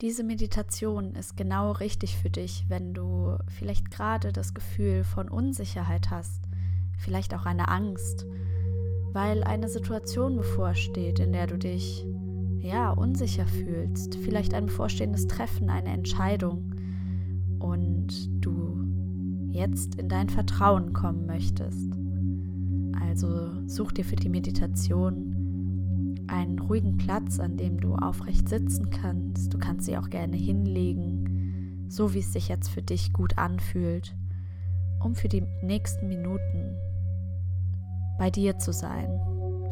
Diese Meditation ist genau richtig für dich, wenn du vielleicht gerade das Gefühl von Unsicherheit hast, vielleicht auch eine Angst, weil eine Situation bevorsteht, in der du dich ja unsicher fühlst, vielleicht ein bevorstehendes Treffen, eine Entscheidung und du jetzt in dein Vertrauen kommen möchtest. Also such dir für die Meditation einen ruhigen Platz, an dem du aufrecht sitzen kannst. Du kannst sie auch gerne hinlegen, so wie es sich jetzt für dich gut anfühlt, um für die nächsten Minuten bei dir zu sein,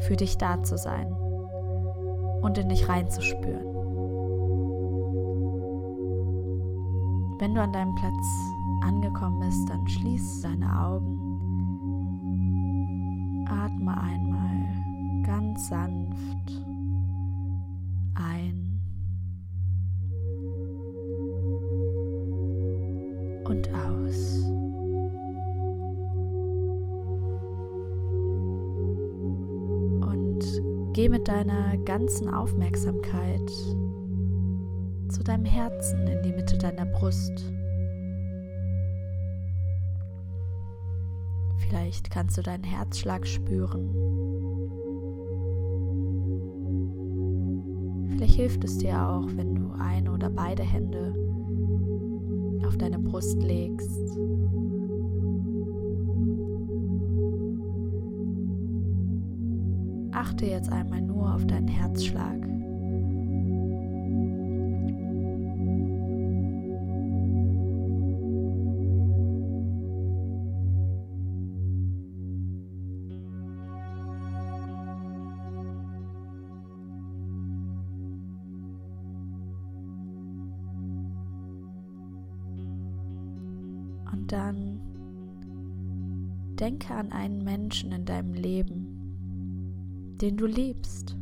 für dich da zu sein und in dich reinzuspüren. Wenn du an deinem Platz angekommen bist, dann schließ deine Augen. Atme einmal ganz sanft geh mit deiner ganzen Aufmerksamkeit zu deinem Herzen in die Mitte deiner Brust. Vielleicht kannst du deinen Herzschlag spüren. Vielleicht hilft es dir auch, wenn du eine oder beide Hände auf deine Brust legst. Achte jetzt einmal nur auf deinen Herzschlag. Und dann denke an einen Menschen in deinem Leben, den du liebst.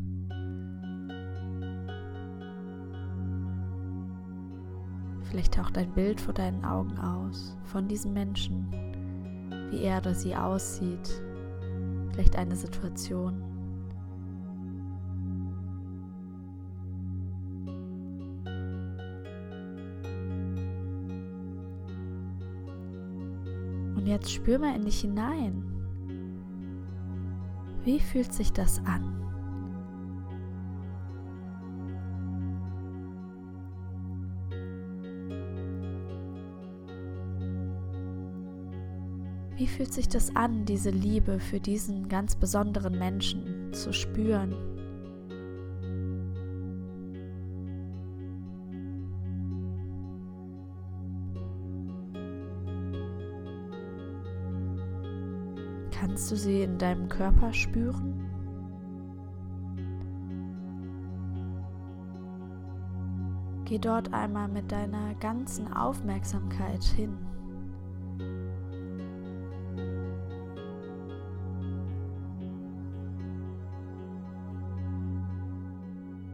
Vielleicht taucht ein Bild vor deinen Augen aus von diesem Menschen, wie er oder sie aussieht, vielleicht eine Situation. Und jetzt spür mal in dich hinein. Wie fühlt sich das an? Wie fühlt sich das an, diese Liebe für diesen ganz besonderen Menschen zu spüren? Kannst du sie in deinem Körper spüren? Geh dort einmal mit deiner ganzen Aufmerksamkeit hin.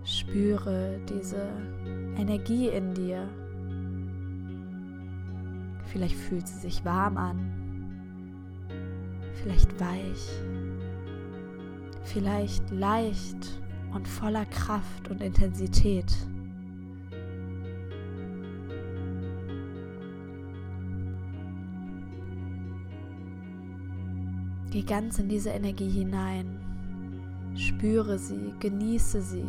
Spüre diese Energie in dir. Vielleicht fühlt sie sich warm an vielleicht weich, vielleicht leicht und voller Kraft und Intensität. Geh ganz in diese Energie hinein, spüre sie, genieße sie.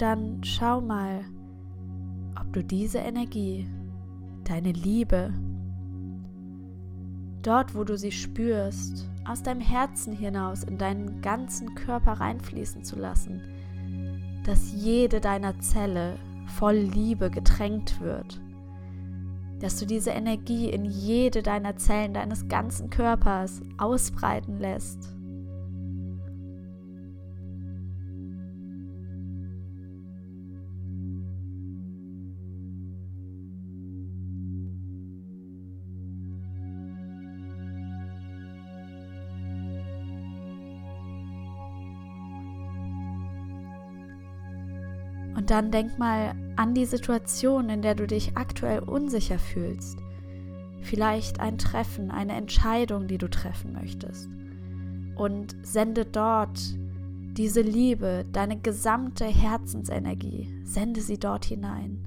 Dann schau mal, ob du diese Energie, deine Liebe, dort wo du sie spürst, aus deinem Herzen hinaus in deinen ganzen Körper reinfließen zu lassen, dass jede deiner Zelle voll Liebe getränkt wird, dass du diese Energie in jede deiner Zellen deines ganzen Körpers ausbreiten lässt. Und dann denk mal an die Situation, in der du dich aktuell unsicher fühlst. Vielleicht ein Treffen, eine Entscheidung, die du treffen möchtest. Und sende dort diese Liebe, deine gesamte Herzensenergie, sende sie dort hinein.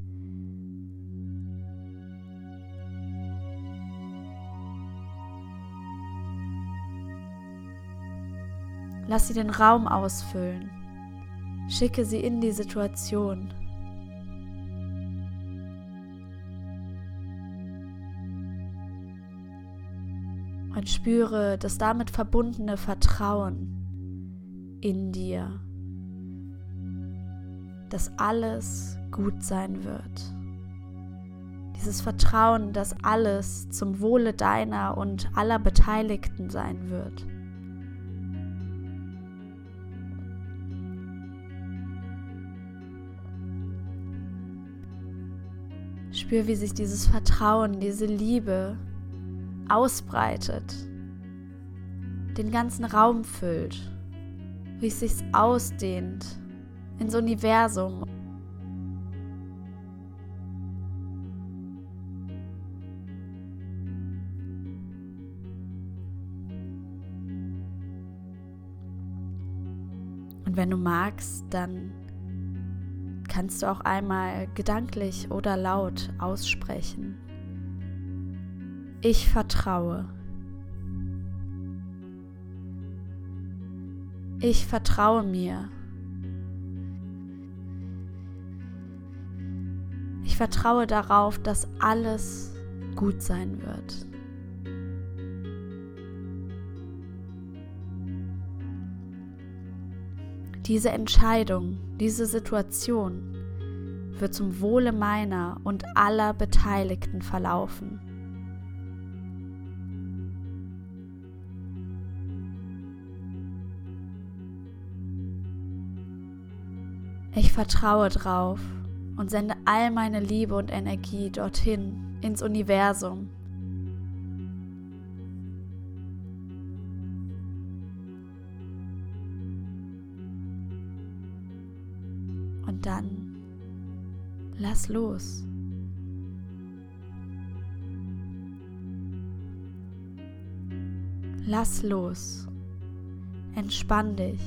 Lass sie den Raum ausfüllen. Schicke sie in die Situation. Und spüre das damit verbundene Vertrauen in dir, dass alles gut sein wird. Dieses Vertrauen, dass alles zum Wohle deiner und aller Beteiligten sein wird. Spür, wie sich dieses Vertrauen, diese Liebe ausbreitet, den ganzen Raum füllt, wie es sich ausdehnt ins Universum. Und wenn du magst, dann kannst du auch einmal gedanklich oder laut aussprechen. Ich vertraue. Ich vertraue mir. Ich vertraue darauf, dass alles gut sein wird. Diese Entscheidung, diese Situation wird zum Wohle meiner und aller Beteiligten verlaufen. Ich vertraue drauf und sende all meine Liebe und Energie dorthin, ins Universum, dann lass los. Lass los. Entspann dich.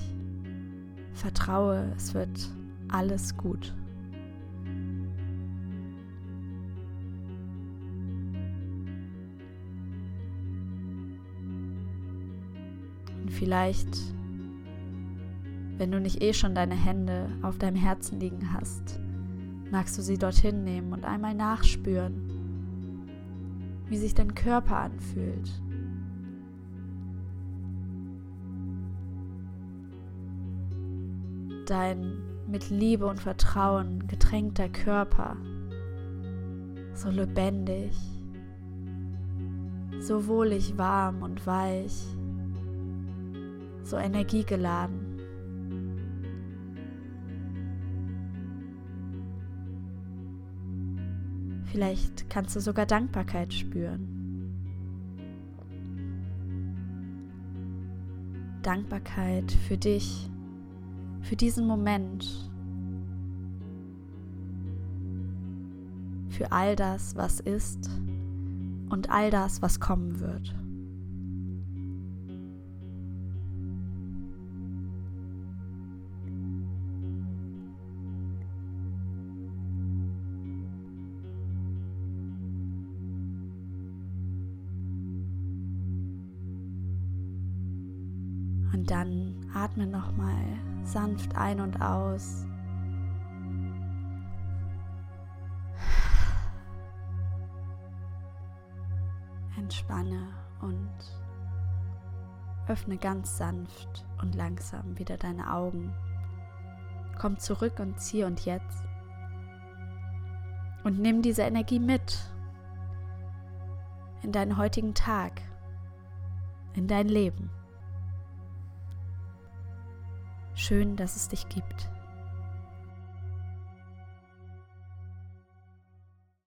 Vertraue, es wird alles gut. Und vielleicht wenn du nicht eh schon deine Hände auf deinem Herzen liegen hast, magst du sie dorthin nehmen und einmal nachspüren, wie sich dein Körper anfühlt. Dein mit Liebe und Vertrauen getränkter Körper, so lebendig, so wohlig warm und weich, so energiegeladen. Vielleicht kannst du sogar Dankbarkeit spüren. Dankbarkeit für dich, für diesen Moment, für all das, was ist und all das, was kommen wird. Dann atme nochmal sanft ein und aus. Entspanne und öffne ganz sanft und langsam wieder deine Augen. Komm zurück und zieh und jetzt. Und nimm diese Energie mit in deinen heutigen Tag, in dein Leben. Schön, dass es dich gibt.